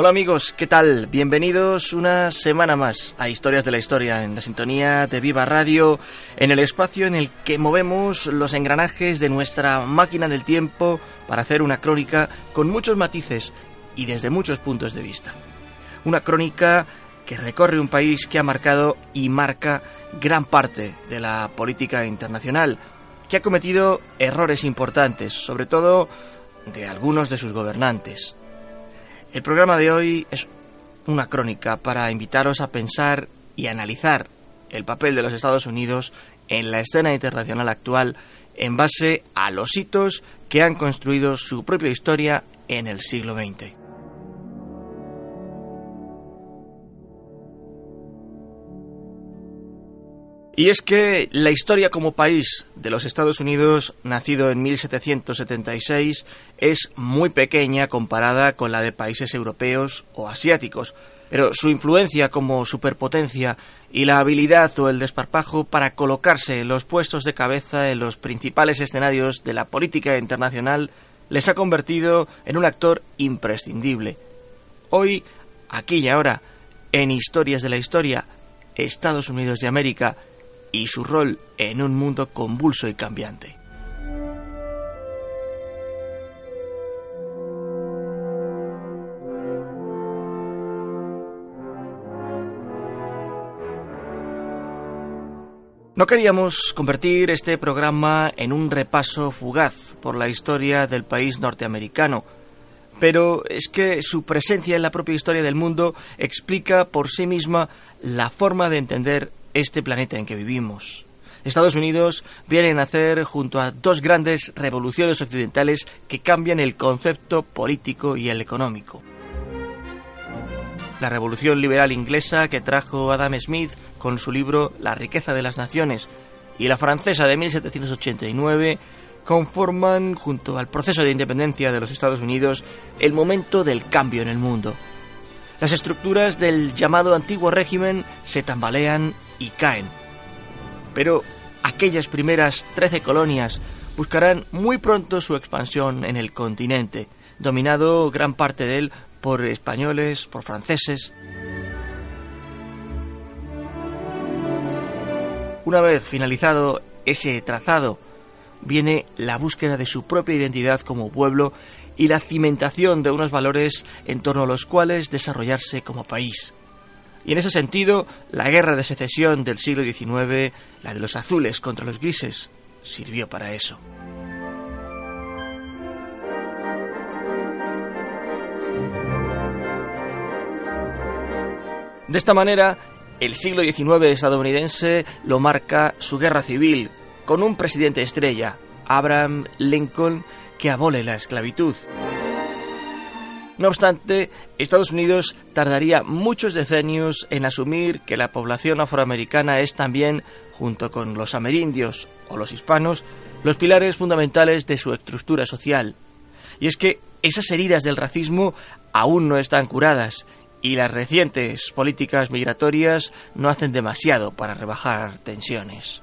Hola amigos, ¿qué tal? Bienvenidos una semana más a Historias de la Historia en la sintonía de Viva Radio, en el espacio en el que movemos los engranajes de nuestra máquina del tiempo para hacer una crónica con muchos matices y desde muchos puntos de vista. Una crónica que recorre un país que ha marcado y marca gran parte de la política internacional, que ha cometido errores importantes, sobre todo de algunos de sus gobernantes. El programa de hoy es una crónica para invitaros a pensar y analizar el papel de los Estados Unidos en la escena internacional actual en base a los hitos que han construido su propia historia en el siglo XX. Y es que la historia como país de los Estados Unidos, nacido en 1776, es muy pequeña comparada con la de países europeos o asiáticos, pero su influencia como superpotencia y la habilidad o el desparpajo para colocarse en los puestos de cabeza en los principales escenarios de la política internacional les ha convertido en un actor imprescindible. Hoy, aquí y ahora, en Historias de la Historia, Estados Unidos de América y su rol en un mundo convulso y cambiante. No queríamos convertir este programa en un repaso fugaz por la historia del país norteamericano, pero es que su presencia en la propia historia del mundo explica por sí misma la forma de entender este planeta en que vivimos. Estados Unidos viene a nacer junto a dos grandes revoluciones occidentales que cambian el concepto político y el económico. La revolución liberal inglesa que trajo Adam Smith con su libro La riqueza de las naciones y la francesa de 1789 conforman, junto al proceso de independencia de los Estados Unidos, el momento del cambio en el mundo. Las estructuras del llamado antiguo régimen se tambalean y caen. Pero aquellas primeras trece colonias buscarán muy pronto su expansión en el continente, dominado gran parte de él por españoles, por franceses. Una vez finalizado ese trazado, viene la búsqueda de su propia identidad como pueblo y la cimentación de unos valores en torno a los cuales desarrollarse como país. Y en ese sentido, la guerra de secesión del siglo XIX, la de los azules contra los grises, sirvió para eso. De esta manera, el siglo XIX estadounidense lo marca su guerra civil, con un presidente estrella, Abraham Lincoln, que abole la esclavitud. No obstante, Estados Unidos tardaría muchos decenios en asumir que la población afroamericana es también, junto con los amerindios o los hispanos, los pilares fundamentales de su estructura social. Y es que esas heridas del racismo aún no están curadas y las recientes políticas migratorias no hacen demasiado para rebajar tensiones.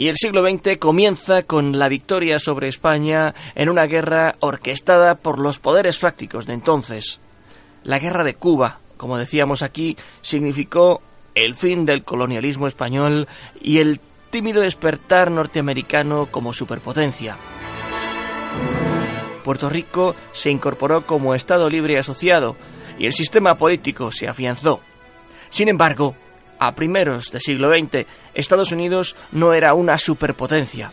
Y el siglo XX comienza con la victoria sobre España en una guerra orquestada por los poderes fácticos de entonces. La guerra de Cuba, como decíamos aquí, significó el fin del colonialismo español y el tímido despertar norteamericano como superpotencia. Puerto Rico se incorporó como Estado libre asociado y el sistema político se afianzó. Sin embargo, a primeros del siglo XX, Estados Unidos no era una superpotencia.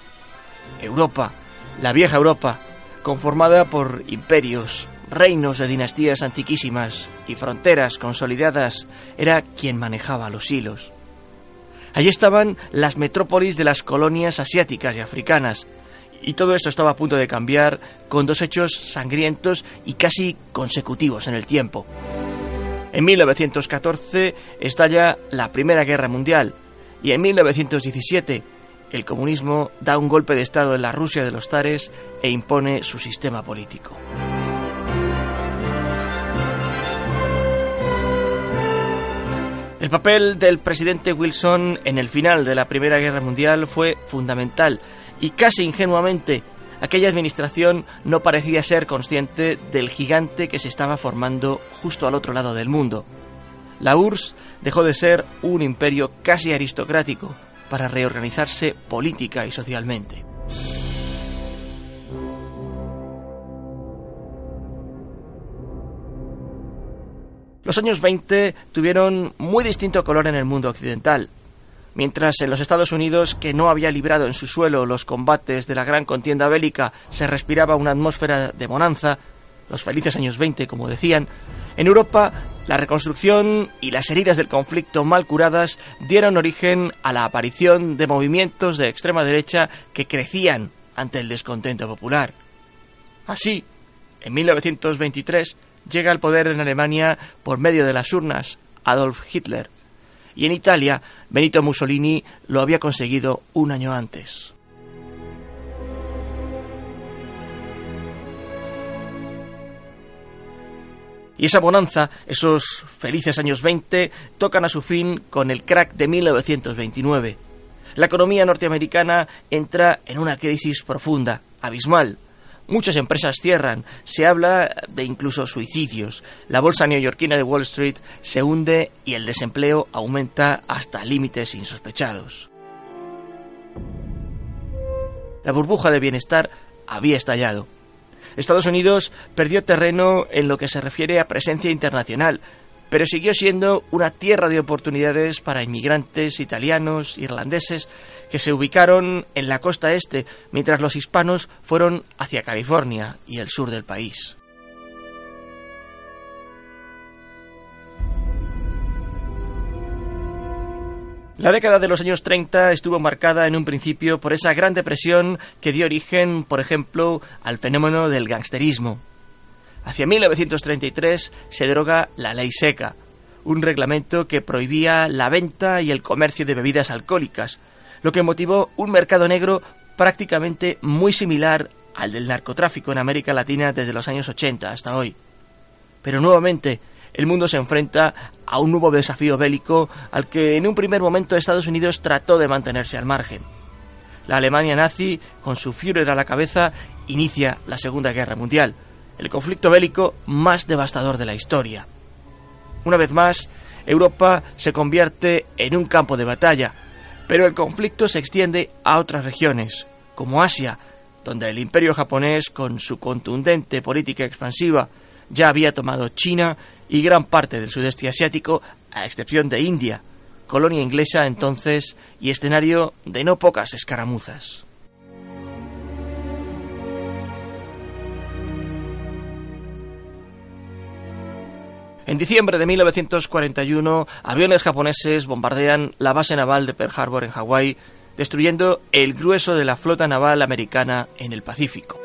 Europa, la vieja Europa, conformada por imperios, reinos de dinastías antiquísimas y fronteras consolidadas, era quien manejaba los hilos. Allí estaban las metrópolis de las colonias asiáticas y africanas, y todo esto estaba a punto de cambiar con dos hechos sangrientos y casi consecutivos en el tiempo. En 1914 estalla la Primera Guerra Mundial y en 1917 el comunismo da un golpe de Estado en la Rusia de los Tares e impone su sistema político. El papel del presidente Wilson en el final de la Primera Guerra Mundial fue fundamental y casi ingenuamente aquella administración no parecía ser consciente del gigante que se estaba formando justo al otro lado del mundo. La URSS dejó de ser un imperio casi aristocrático para reorganizarse política y socialmente. Los años 20 tuvieron muy distinto color en el mundo occidental. Mientras en los Estados Unidos, que no había librado en su suelo los combates de la gran contienda bélica, se respiraba una atmósfera de bonanza, los felices años 20, como decían, en Europa la reconstrucción y las heridas del conflicto mal curadas dieron origen a la aparición de movimientos de extrema derecha que crecían ante el descontento popular. Así, en 1923, llega al poder en Alemania por medio de las urnas Adolf Hitler. Y en Italia, Benito Mussolini lo había conseguido un año antes. Y esa bonanza, esos felices años 20, tocan a su fin con el crack de 1929. La economía norteamericana entra en una crisis profunda, abismal, Muchas empresas cierran, se habla de incluso suicidios. La bolsa neoyorquina de Wall Street se hunde y el desempleo aumenta hasta límites insospechados. La burbuja de bienestar había estallado. Estados Unidos perdió terreno en lo que se refiere a presencia internacional, pero siguió siendo una tierra de oportunidades para inmigrantes italianos, irlandeses, que se ubicaron en la costa este, mientras los hispanos fueron hacia California y el sur del país. La década de los años 30 estuvo marcada en un principio por esa gran depresión que dio origen, por ejemplo, al fenómeno del gangsterismo. Hacia 1933 se deroga la ley seca, un reglamento que prohibía la venta y el comercio de bebidas alcohólicas, lo que motivó un mercado negro prácticamente muy similar al del narcotráfico en América Latina desde los años 80 hasta hoy. Pero nuevamente, el mundo se enfrenta a un nuevo desafío bélico al que en un primer momento Estados Unidos trató de mantenerse al margen. La Alemania nazi, con su Führer a la cabeza, inicia la Segunda Guerra Mundial, el conflicto bélico más devastador de la historia. Una vez más, Europa se convierte en un campo de batalla, pero el conflicto se extiende a otras regiones, como Asia, donde el imperio japonés, con su contundente política expansiva, ya había tomado China y gran parte del sudeste asiático, a excepción de India, colonia inglesa entonces y escenario de no pocas escaramuzas. En diciembre de 1941, aviones japoneses bombardean la base naval de Pearl Harbor en Hawái, destruyendo el grueso de la flota naval americana en el Pacífico.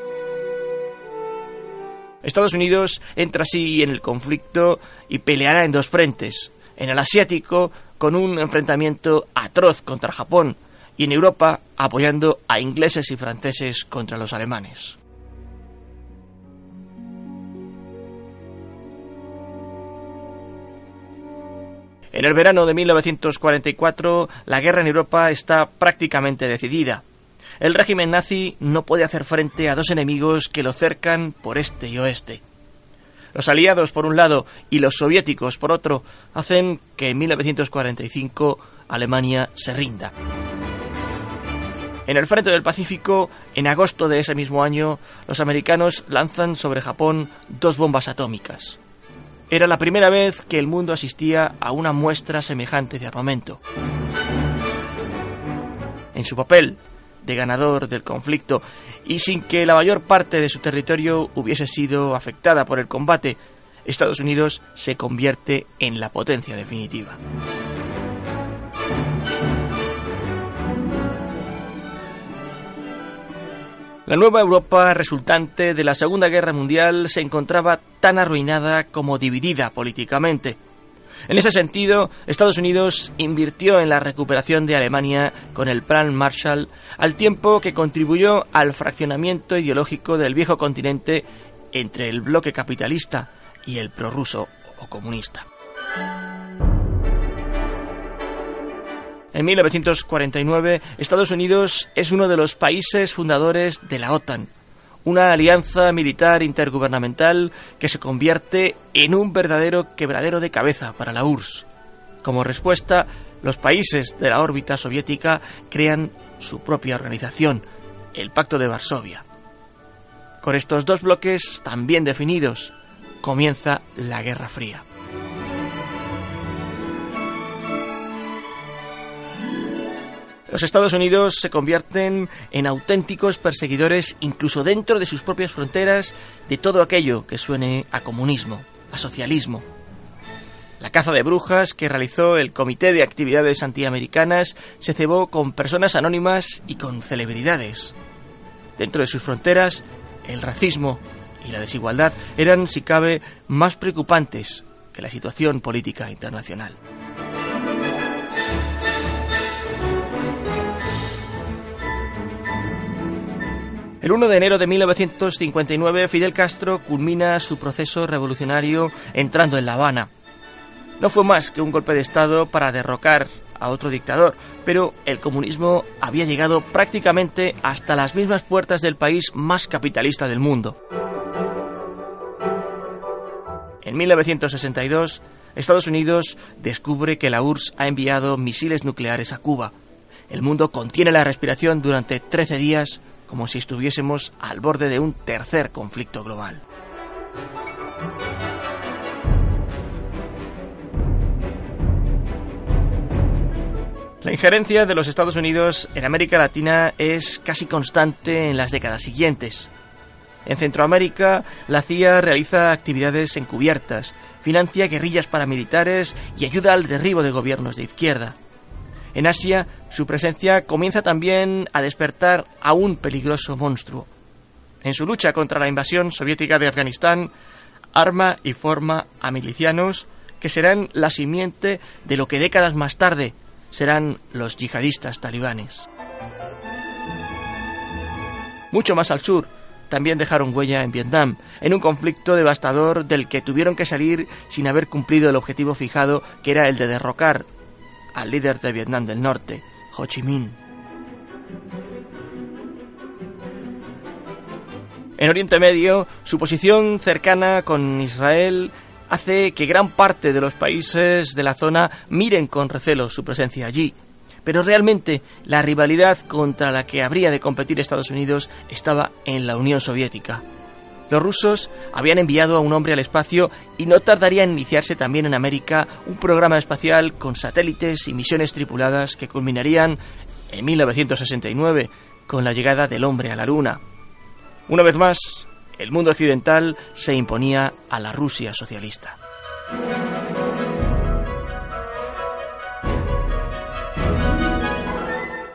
Estados Unidos entra así en el conflicto y peleará en dos frentes. En el asiático, con un enfrentamiento atroz contra Japón, y en Europa, apoyando a ingleses y franceses contra los alemanes. En el verano de 1944, la guerra en Europa está prácticamente decidida. El régimen nazi no puede hacer frente a dos enemigos que lo cercan por este y oeste. Los aliados por un lado y los soviéticos por otro hacen que en 1945 Alemania se rinda. En el frente del Pacífico, en agosto de ese mismo año, los americanos lanzan sobre Japón dos bombas atómicas. Era la primera vez que el mundo asistía a una muestra semejante de armamento. En su papel de ganador del conflicto y sin que la mayor parte de su territorio hubiese sido afectada por el combate, Estados Unidos se convierte en la potencia definitiva. La nueva Europa resultante de la Segunda Guerra Mundial se encontraba tan arruinada como dividida políticamente. En ese sentido, Estados Unidos invirtió en la recuperación de Alemania con el Plan Marshall, al tiempo que contribuyó al fraccionamiento ideológico del viejo continente entre el bloque capitalista y el prorruso o comunista. En 1949, Estados Unidos es uno de los países fundadores de la OTAN, una alianza militar intergubernamental que se convierte en un verdadero quebradero de cabeza para la URSS. Como respuesta, los países de la órbita soviética crean su propia organización, el Pacto de Varsovia. Con estos dos bloques tan bien definidos, comienza la Guerra Fría. Los Estados Unidos se convierten en auténticos perseguidores incluso dentro de sus propias fronteras de todo aquello que suene a comunismo, a socialismo. La caza de brujas que realizó el Comité de Actividades Antiamericanas se cebó con personas anónimas y con celebridades. Dentro de sus fronteras, el racismo y la desigualdad eran, si cabe, más preocupantes que la situación política internacional. El 1 de enero de 1959, Fidel Castro culmina su proceso revolucionario entrando en La Habana. No fue más que un golpe de Estado para derrocar a otro dictador, pero el comunismo había llegado prácticamente hasta las mismas puertas del país más capitalista del mundo. En 1962, Estados Unidos descubre que la URSS ha enviado misiles nucleares a Cuba. El mundo contiene la respiración durante 13 días como si estuviésemos al borde de un tercer conflicto global. La injerencia de los Estados Unidos en América Latina es casi constante en las décadas siguientes. En Centroamérica, la CIA realiza actividades encubiertas, financia guerrillas paramilitares y ayuda al derribo de gobiernos de izquierda. En Asia, su presencia comienza también a despertar a un peligroso monstruo. En su lucha contra la invasión soviética de Afganistán, arma y forma a milicianos que serán la simiente de lo que décadas más tarde serán los yihadistas talibanes. Mucho más al sur, también dejaron huella en Vietnam, en un conflicto devastador del que tuvieron que salir sin haber cumplido el objetivo fijado, que era el de derrocar al líder de Vietnam del Norte, Ho Chi Minh. En Oriente Medio, su posición cercana con Israel hace que gran parte de los países de la zona miren con recelo su presencia allí. Pero realmente la rivalidad contra la que habría de competir Estados Unidos estaba en la Unión Soviética. Los rusos habían enviado a un hombre al espacio y no tardaría en iniciarse también en América un programa espacial con satélites y misiones tripuladas que culminarían en 1969 con la llegada del hombre a la Luna. Una vez más, el mundo occidental se imponía a la Rusia socialista.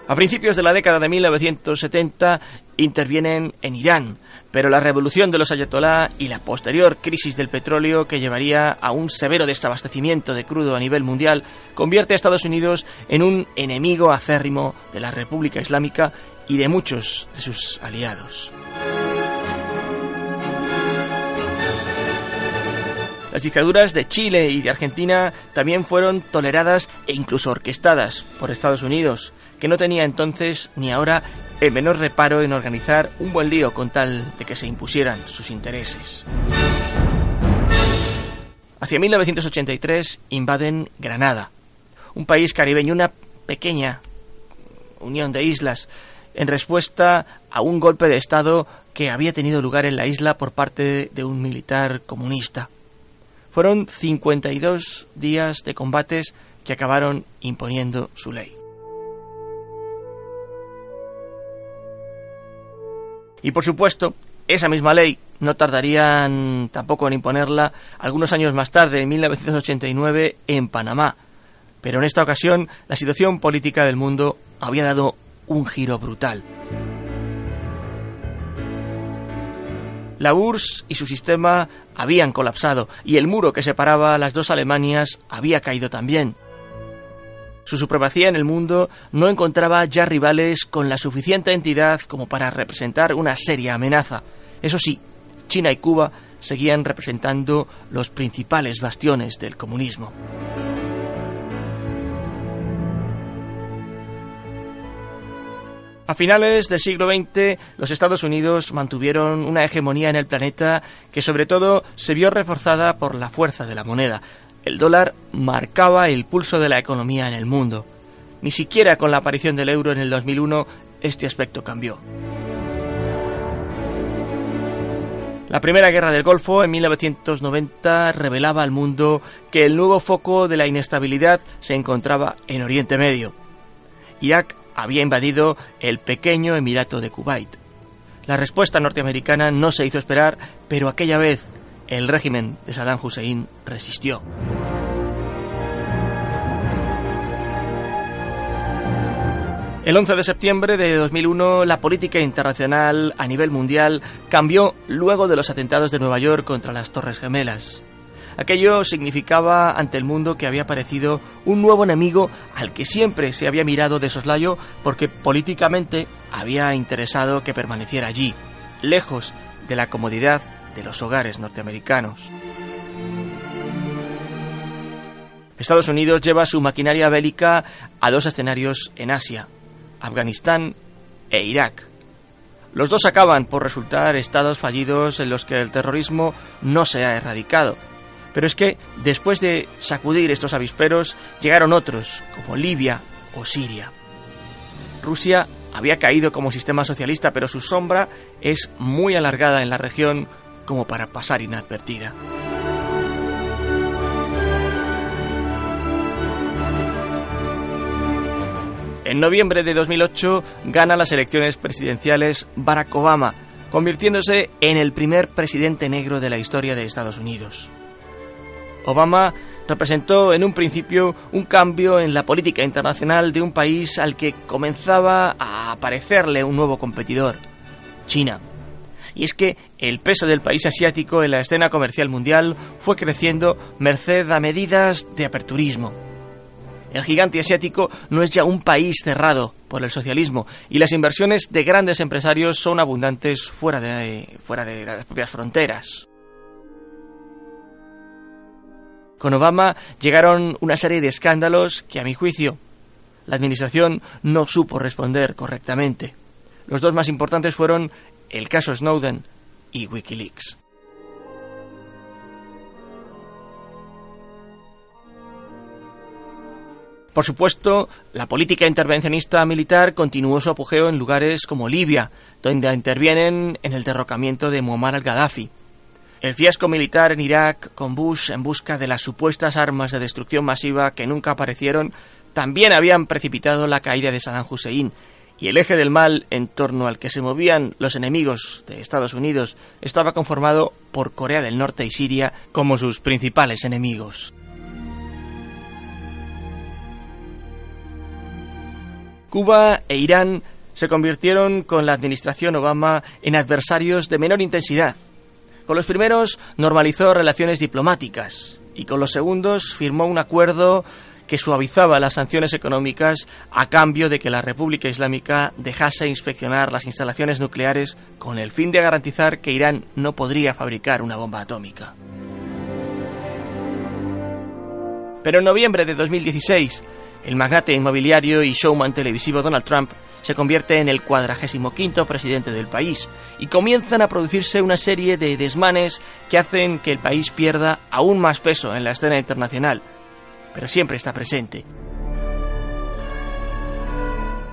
A principios de la década de 1970 intervienen en Irán, pero la revolución de los ayatolá y la posterior crisis del petróleo que llevaría a un severo desabastecimiento de crudo a nivel mundial convierte a Estados Unidos en un enemigo acérrimo de la República Islámica y de muchos de sus aliados. Las dictaduras de Chile y de Argentina también fueron toleradas e incluso orquestadas por Estados Unidos, que no tenía entonces ni ahora el menor reparo en organizar un buen lío con tal de que se impusieran sus intereses. Hacia 1983 invaden Granada, un país caribeño, una pequeña unión de islas, en respuesta a un golpe de Estado que había tenido lugar en la isla por parte de un militar comunista. Fueron 52 días de combates que acabaron imponiendo su ley. Y por supuesto, esa misma ley no tardarían tampoco en imponerla algunos años más tarde, en 1989, en Panamá. Pero en esta ocasión la situación política del mundo había dado un giro brutal. La URSS y su sistema habían colapsado y el muro que separaba las dos Alemanias había caído también. Su supremacía en el mundo no encontraba ya rivales con la suficiente entidad como para representar una seria amenaza. Eso sí, China y Cuba seguían representando los principales bastiones del comunismo. A finales del siglo XX, los Estados Unidos mantuvieron una hegemonía en el planeta que sobre todo se vio reforzada por la fuerza de la moneda. El dólar marcaba el pulso de la economía en el mundo. Ni siquiera con la aparición del euro en el 2001 este aspecto cambió. La Primera Guerra del Golfo en 1990 revelaba al mundo que el nuevo foco de la inestabilidad se encontraba en Oriente Medio. Irak había invadido el pequeño Emirato de Kuwait. La respuesta norteamericana no se hizo esperar, pero aquella vez el régimen de Saddam Hussein resistió. El 11 de septiembre de 2001, la política internacional a nivel mundial cambió luego de los atentados de Nueva York contra las Torres Gemelas. Aquello significaba ante el mundo que había aparecido un nuevo enemigo al que siempre se había mirado de soslayo porque políticamente había interesado que permaneciera allí, lejos de la comodidad de los hogares norteamericanos. Estados Unidos lleva su maquinaria bélica a dos escenarios en Asia, Afganistán e Irak. Los dos acaban por resultar estados fallidos en los que el terrorismo no se ha erradicado, pero es que después de sacudir estos avisperos llegaron otros, como Libia o Siria. Rusia había caído como sistema socialista, pero su sombra es muy alargada en la región como para pasar inadvertida. En noviembre de 2008 gana las elecciones presidenciales Barack Obama, convirtiéndose en el primer presidente negro de la historia de Estados Unidos. Obama representó en un principio un cambio en la política internacional de un país al que comenzaba a aparecerle un nuevo competidor, China. Y es que el peso del país asiático en la escena comercial mundial fue creciendo merced a medidas de aperturismo. El gigante asiático no es ya un país cerrado por el socialismo y las inversiones de grandes empresarios son abundantes fuera de, fuera de las propias fronteras. Con Obama llegaron una serie de escándalos que, a mi juicio, la Administración no supo responder correctamente. Los dos más importantes fueron el caso Snowden y Wikileaks. Por supuesto, la política intervencionista militar continuó su apogeo en lugares como Libia, donde intervienen en el derrocamiento de Muammar al-Gaddafi. El fiasco militar en Irak, con Bush en busca de las supuestas armas de destrucción masiva que nunca aparecieron, también habían precipitado la caída de Saddam Hussein, y el eje del mal en torno al que se movían los enemigos de Estados Unidos estaba conformado por Corea del Norte y Siria como sus principales enemigos. Cuba e Irán se convirtieron con la administración Obama en adversarios de menor intensidad, con los primeros normalizó relaciones diplomáticas y con los segundos firmó un acuerdo que suavizaba las sanciones económicas a cambio de que la República Islámica dejase inspeccionar las instalaciones nucleares con el fin de garantizar que Irán no podría fabricar una bomba atómica. Pero en noviembre de 2016, el magnate inmobiliario y showman televisivo Donald Trump se convierte en el cuadragésimo quinto presidente del país y comienzan a producirse una serie de desmanes que hacen que el país pierda aún más peso en la escena internacional, pero siempre está presente.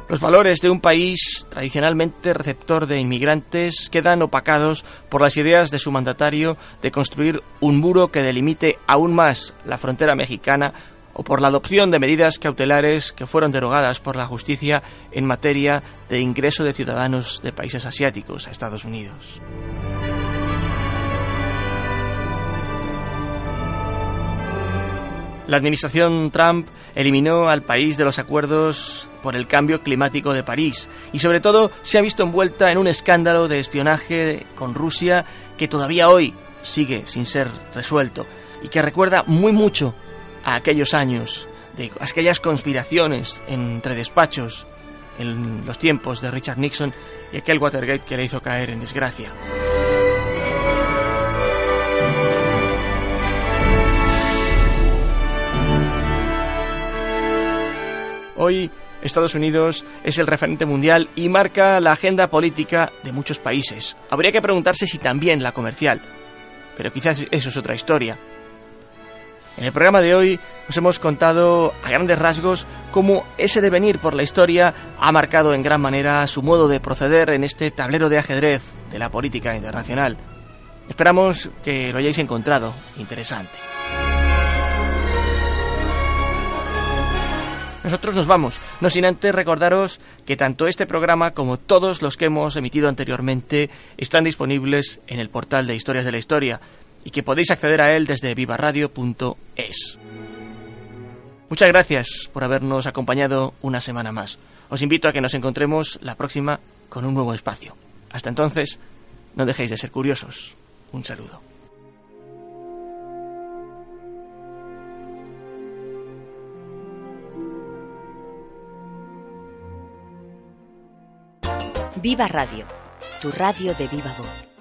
Los valores de un país tradicionalmente receptor de inmigrantes quedan opacados por las ideas de su mandatario de construir un muro que delimite aún más la frontera mexicana o por la adopción de medidas cautelares que fueron derogadas por la justicia en materia de ingreso de ciudadanos de países asiáticos a Estados Unidos. La administración Trump eliminó al país de los acuerdos por el cambio climático de París y sobre todo se ha visto envuelta en un escándalo de espionaje con Rusia que todavía hoy sigue sin ser resuelto y que recuerda muy mucho a aquellos años, de aquellas conspiraciones entre despachos en los tiempos de Richard Nixon y aquel Watergate que le hizo caer en desgracia. Hoy Estados Unidos es el referente mundial y marca la agenda política de muchos países. Habría que preguntarse si también la comercial, pero quizás eso es otra historia. En el programa de hoy os hemos contado a grandes rasgos cómo ese devenir por la historia ha marcado en gran manera su modo de proceder en este tablero de ajedrez de la política internacional. Esperamos que lo hayáis encontrado interesante. Nosotros nos vamos, no sin antes recordaros que tanto este programa como todos los que hemos emitido anteriormente están disponibles en el portal de Historias de la Historia y que podéis acceder a él desde vivaradio.es. Muchas gracias por habernos acompañado una semana más. Os invito a que nos encontremos la próxima con un nuevo espacio. Hasta entonces, no dejéis de ser curiosos. Un saludo. Viva Radio, tu radio de viva voz.